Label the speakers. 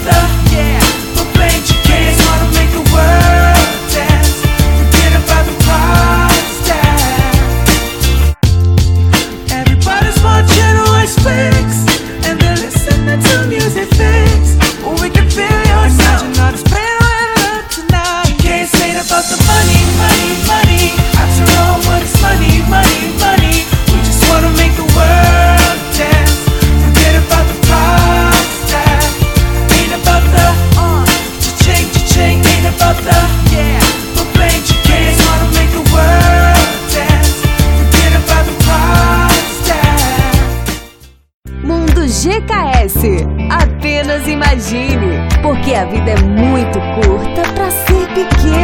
Speaker 1: 있어.
Speaker 2: Mundo GKS. Apenas imagine, porque a vida é muito curta para ser pequena.